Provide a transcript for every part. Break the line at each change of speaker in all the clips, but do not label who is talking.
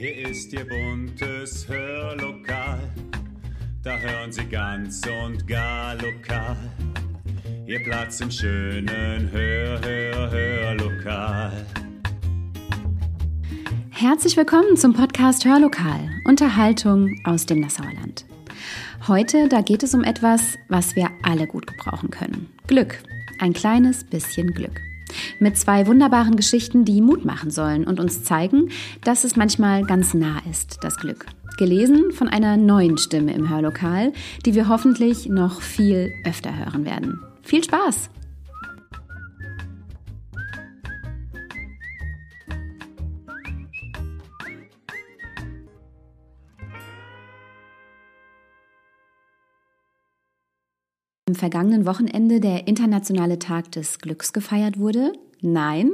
Hier ist Ihr buntes Hörlokal, da hören Sie ganz und gar lokal. Ihr Platz im schönen Hör, Hör, Hörlokal.
Herzlich willkommen zum Podcast Hörlokal, Unterhaltung aus dem Nassauer Land. Heute, da geht es um etwas, was wir alle gut gebrauchen können. Glück. Ein kleines bisschen Glück. Mit zwei wunderbaren Geschichten, die Mut machen sollen und uns zeigen, dass es manchmal ganz nah ist, das Glück. Gelesen von einer neuen Stimme im Hörlokal, die wir hoffentlich noch viel öfter hören werden. Viel Spaß! am vergangenen Wochenende der internationale Tag des Glücks gefeiert wurde? Nein?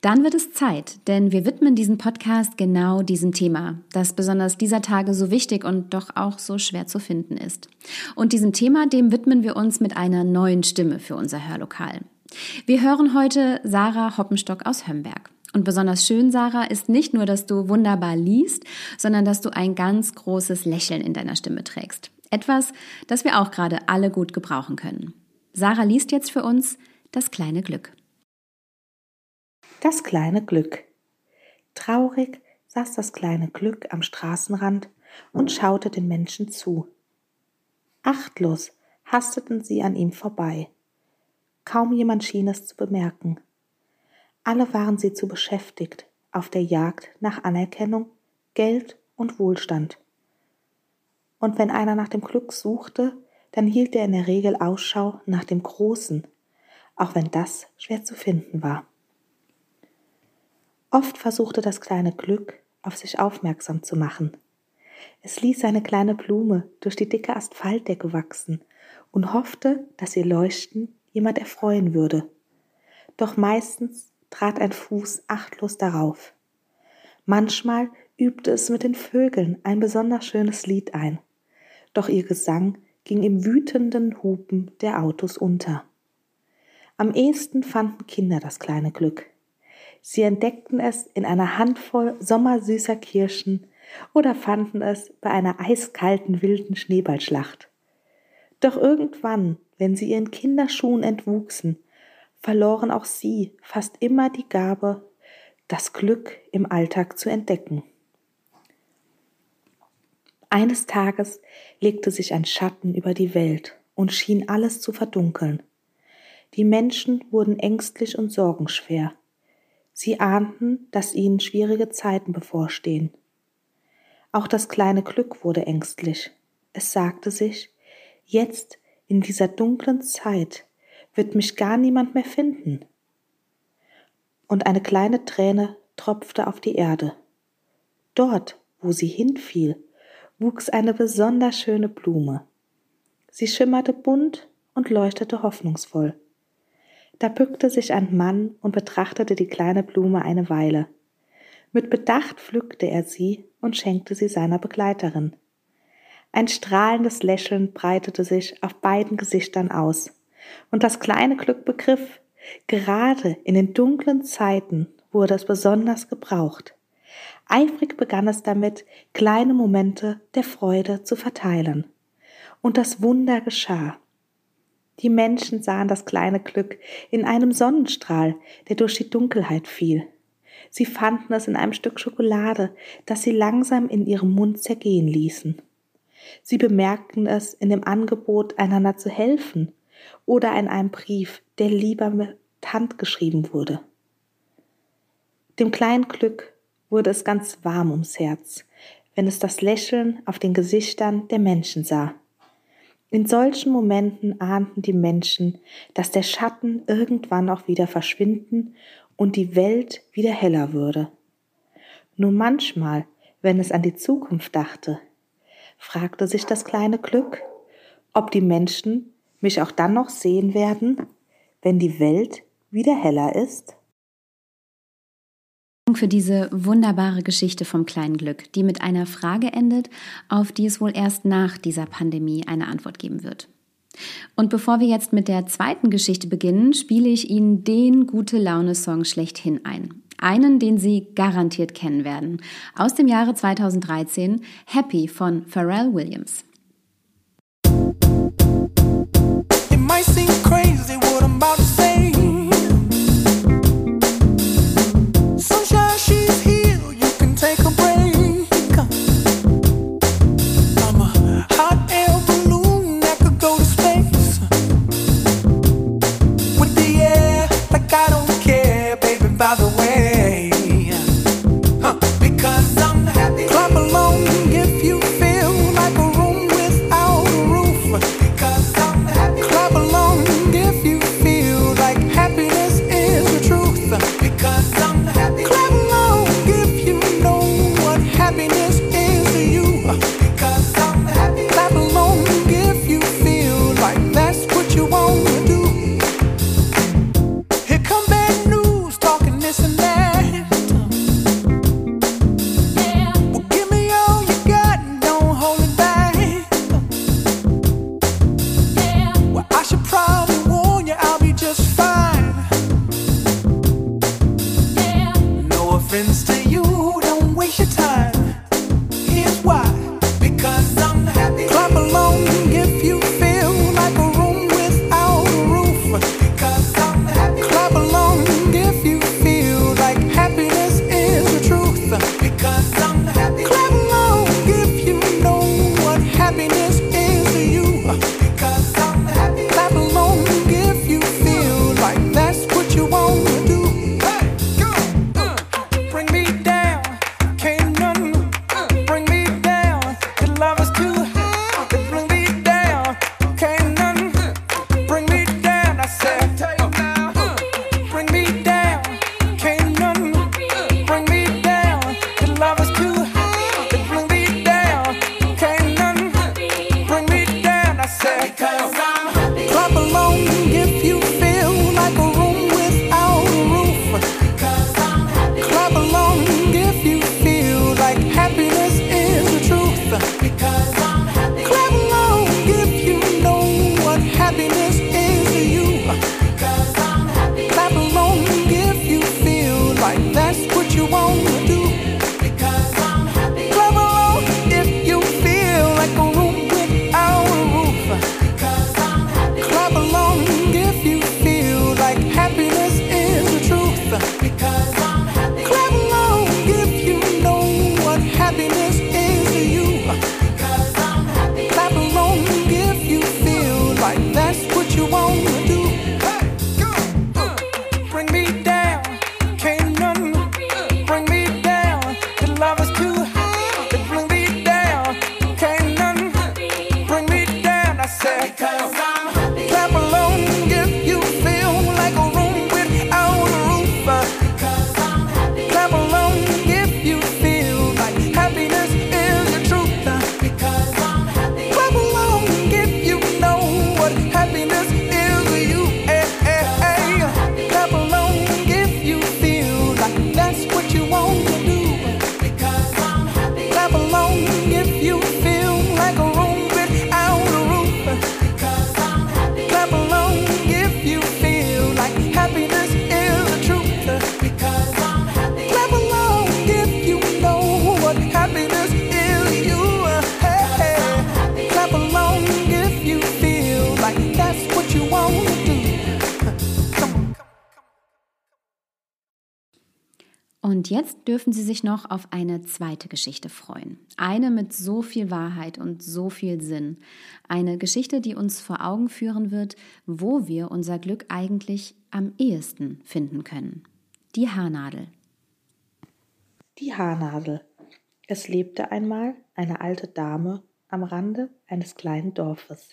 Dann wird es Zeit, denn wir widmen diesen Podcast genau diesem Thema, das besonders dieser Tage so wichtig und doch auch so schwer zu finden ist. Und diesem Thema, dem widmen wir uns mit einer neuen Stimme für unser Hörlokal. Wir hören heute Sarah Hoppenstock aus Hömberg. Und besonders schön, Sarah, ist nicht nur, dass du wunderbar liest, sondern dass du ein ganz großes Lächeln in deiner Stimme trägst. Etwas, das wir auch gerade alle gut gebrauchen können. Sarah liest jetzt für uns das kleine Glück.
Das kleine Glück. Traurig saß das kleine Glück am Straßenrand und schaute den Menschen zu. Achtlos hasteten sie an ihm vorbei. Kaum jemand schien es zu bemerken. Alle waren sie zu beschäftigt auf der Jagd nach Anerkennung, Geld und Wohlstand und wenn einer nach dem Glück suchte, dann hielt er in der Regel Ausschau nach dem Großen, auch wenn das schwer zu finden war. Oft versuchte das kleine Glück, auf sich aufmerksam zu machen. Es ließ eine kleine Blume durch die dicke Asphaltdecke wachsen und hoffte, dass ihr Leuchten jemand erfreuen würde. Doch meistens trat ein Fuß achtlos darauf. Manchmal übte es mit den Vögeln ein besonders schönes Lied ein doch ihr Gesang ging im wütenden Hupen der Autos unter. Am ehesten fanden Kinder das kleine Glück. Sie entdeckten es in einer Handvoll sommersüßer Kirschen oder fanden es bei einer eiskalten wilden Schneeballschlacht. Doch irgendwann, wenn sie ihren Kinderschuhen entwuchsen, verloren auch sie fast immer die Gabe, das Glück im Alltag zu entdecken. Eines Tages legte sich ein Schatten über die Welt und schien alles zu verdunkeln. Die Menschen wurden ängstlich und sorgenschwer. Sie ahnten, dass ihnen schwierige Zeiten bevorstehen. Auch das kleine Glück wurde ängstlich. Es sagte sich, jetzt in dieser dunklen Zeit wird mich gar niemand mehr finden. Und eine kleine Träne tropfte auf die Erde. Dort, wo sie hinfiel, wuchs eine besonders schöne Blume. Sie schimmerte bunt und leuchtete hoffnungsvoll. Da bückte sich ein Mann und betrachtete die kleine Blume eine Weile. Mit Bedacht pflückte er sie und schenkte sie seiner Begleiterin. Ein strahlendes Lächeln breitete sich auf beiden Gesichtern aus, und das kleine Glück begriff, gerade in den dunklen Zeiten wurde es besonders gebraucht. Eifrig begann es damit, kleine Momente der Freude zu verteilen. Und das Wunder geschah. Die Menschen sahen das kleine Glück in einem Sonnenstrahl, der durch die Dunkelheit fiel. Sie fanden es in einem Stück Schokolade, das sie langsam in ihrem Mund zergehen ließen. Sie bemerkten es in dem Angebot, einander zu helfen oder in einem Brief, der lieber mit Hand geschrieben wurde. Dem kleinen Glück wurde es ganz warm ums Herz, wenn es das Lächeln auf den Gesichtern der Menschen sah. In solchen Momenten ahnten die Menschen, dass der Schatten irgendwann auch wieder verschwinden und die Welt wieder heller würde. Nur manchmal, wenn es an die Zukunft dachte, fragte sich das kleine Glück, ob die Menschen mich auch dann noch sehen werden, wenn die Welt wieder heller ist
für diese wunderbare Geschichte vom kleinen Glück, die mit einer Frage endet, auf die es wohl erst nach dieser Pandemie eine Antwort geben wird. Und bevor wir jetzt mit der zweiten Geschichte beginnen, spiele ich Ihnen den gute Laune-Song schlechthin ein.
Einen, den Sie garantiert kennen werden. Aus dem Jahre 2013, Happy von Pharrell Williams. Und jetzt dürfen Sie sich noch auf eine zweite Geschichte freuen. Eine mit so viel Wahrheit und so viel Sinn. Eine Geschichte, die uns vor Augen führen wird, wo wir unser Glück eigentlich am ehesten finden können. Die Haarnadel.
Die Haarnadel. Es lebte einmal eine alte Dame am Rande eines kleinen Dorfes.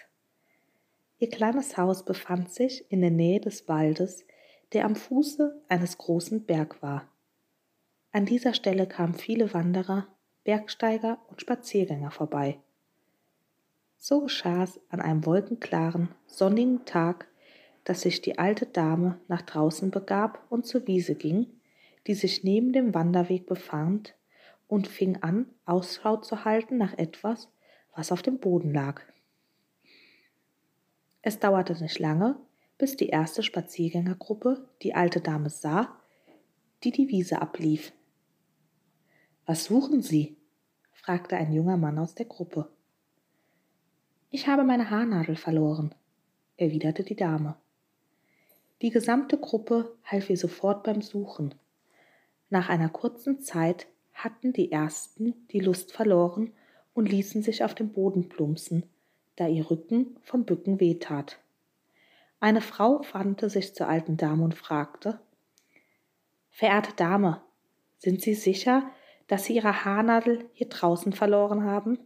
Ihr kleines Haus befand sich in der Nähe des Waldes, der am Fuße eines großen Berg war. An dieser Stelle kamen viele Wanderer, Bergsteiger und Spaziergänger vorbei. So geschah es an einem wolkenklaren, sonnigen Tag, dass sich die alte Dame nach draußen begab und zur Wiese ging, die sich neben dem Wanderweg befand, und fing an, Ausschau zu halten nach etwas, was auf dem Boden lag. Es dauerte nicht lange, bis die erste Spaziergängergruppe die alte Dame sah die die Wiese ablief. Was suchen Sie? fragte ein junger Mann aus der Gruppe. Ich habe meine Haarnadel verloren, erwiderte die Dame. Die gesamte Gruppe half ihr sofort beim Suchen. Nach einer kurzen Zeit hatten die ersten die Lust verloren und ließen sich auf dem Boden plumpsen, da ihr Rücken vom Bücken wehtat. Eine Frau wandte sich zur alten Dame und fragte Verehrte Dame, sind Sie sicher, dass Sie Ihre Haarnadel hier draußen verloren haben?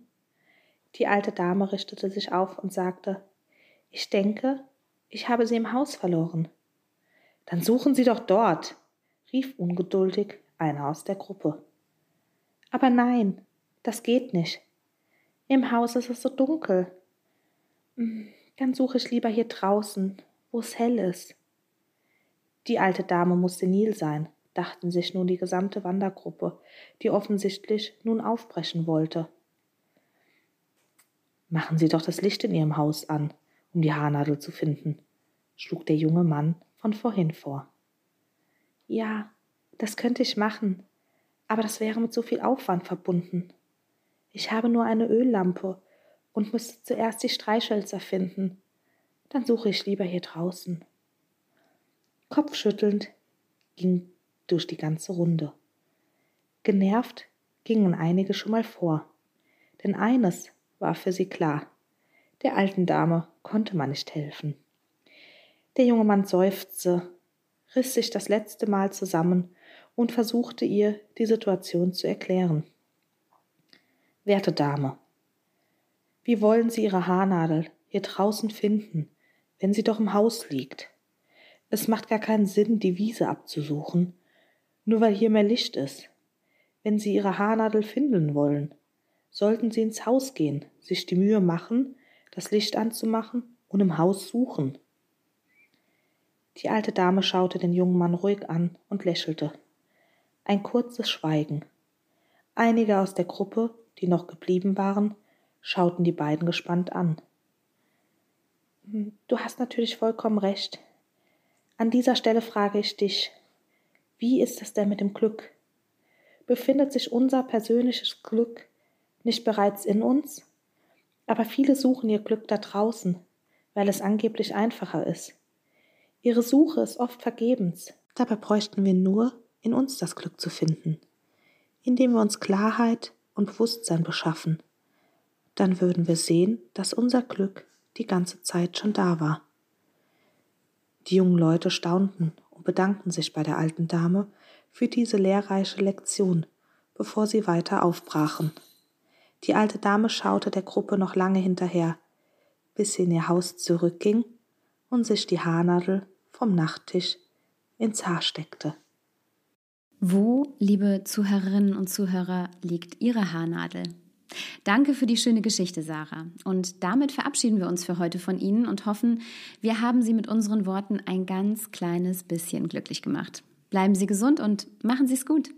Die alte Dame richtete sich auf und sagte Ich denke, ich habe sie im Haus verloren. Dann suchen Sie doch dort, rief ungeduldig einer aus der Gruppe. Aber nein, das geht nicht. Im Haus ist es so dunkel. Hm, dann suche ich lieber hier draußen, wo es hell ist. Die alte Dame muss senil sein, dachten sich nun die gesamte Wandergruppe, die offensichtlich nun aufbrechen wollte. Machen Sie doch das Licht in Ihrem Haus an, um die Haarnadel zu finden, schlug der junge Mann von vorhin vor. Ja, das könnte ich machen, aber das wäre mit so viel Aufwand verbunden. Ich habe nur eine Öllampe und müsste zuerst die Streichhölzer finden. Dann suche ich lieber hier draußen. Kopfschüttelnd ging durch die ganze Runde. Genervt gingen einige schon mal vor, denn eines war für sie klar. Der alten Dame konnte man nicht helfen. Der junge Mann seufzte, riss sich das letzte Mal zusammen und versuchte ihr die Situation zu erklären. Werte Dame, wie wollen Sie Ihre Haarnadel hier draußen finden, wenn sie doch im Haus liegt? Es macht gar keinen Sinn, die Wiese abzusuchen, nur weil hier mehr Licht ist. Wenn Sie Ihre Haarnadel finden wollen, sollten Sie ins Haus gehen, sich die Mühe machen, das Licht anzumachen und im Haus suchen. Die alte Dame schaute den jungen Mann ruhig an und lächelte. Ein kurzes Schweigen. Einige aus der Gruppe, die noch geblieben waren, schauten die beiden gespannt an. Du hast natürlich vollkommen recht. An dieser Stelle frage ich dich, wie ist es denn mit dem Glück? Befindet sich unser persönliches Glück nicht bereits in uns? Aber viele suchen ihr Glück da draußen, weil es angeblich einfacher ist. Ihre Suche ist oft vergebens. Dabei bräuchten wir nur, in uns das Glück zu finden, indem wir uns Klarheit und Bewusstsein beschaffen. Dann würden wir sehen, dass unser Glück die ganze Zeit schon da war. Die jungen Leute staunten und bedankten sich bei der alten Dame für diese lehrreiche Lektion, bevor sie weiter aufbrachen. Die alte Dame schaute der Gruppe noch lange hinterher, bis sie in ihr Haus zurückging und sich die Haarnadel vom Nachttisch ins Haar steckte.
Wo, liebe Zuhörerinnen und Zuhörer, liegt Ihre Haarnadel? Danke für die schöne Geschichte, Sarah. Und damit verabschieden wir uns für heute von Ihnen und hoffen, wir haben Sie mit unseren Worten ein ganz kleines bisschen glücklich gemacht. Bleiben Sie gesund und machen Sie es gut.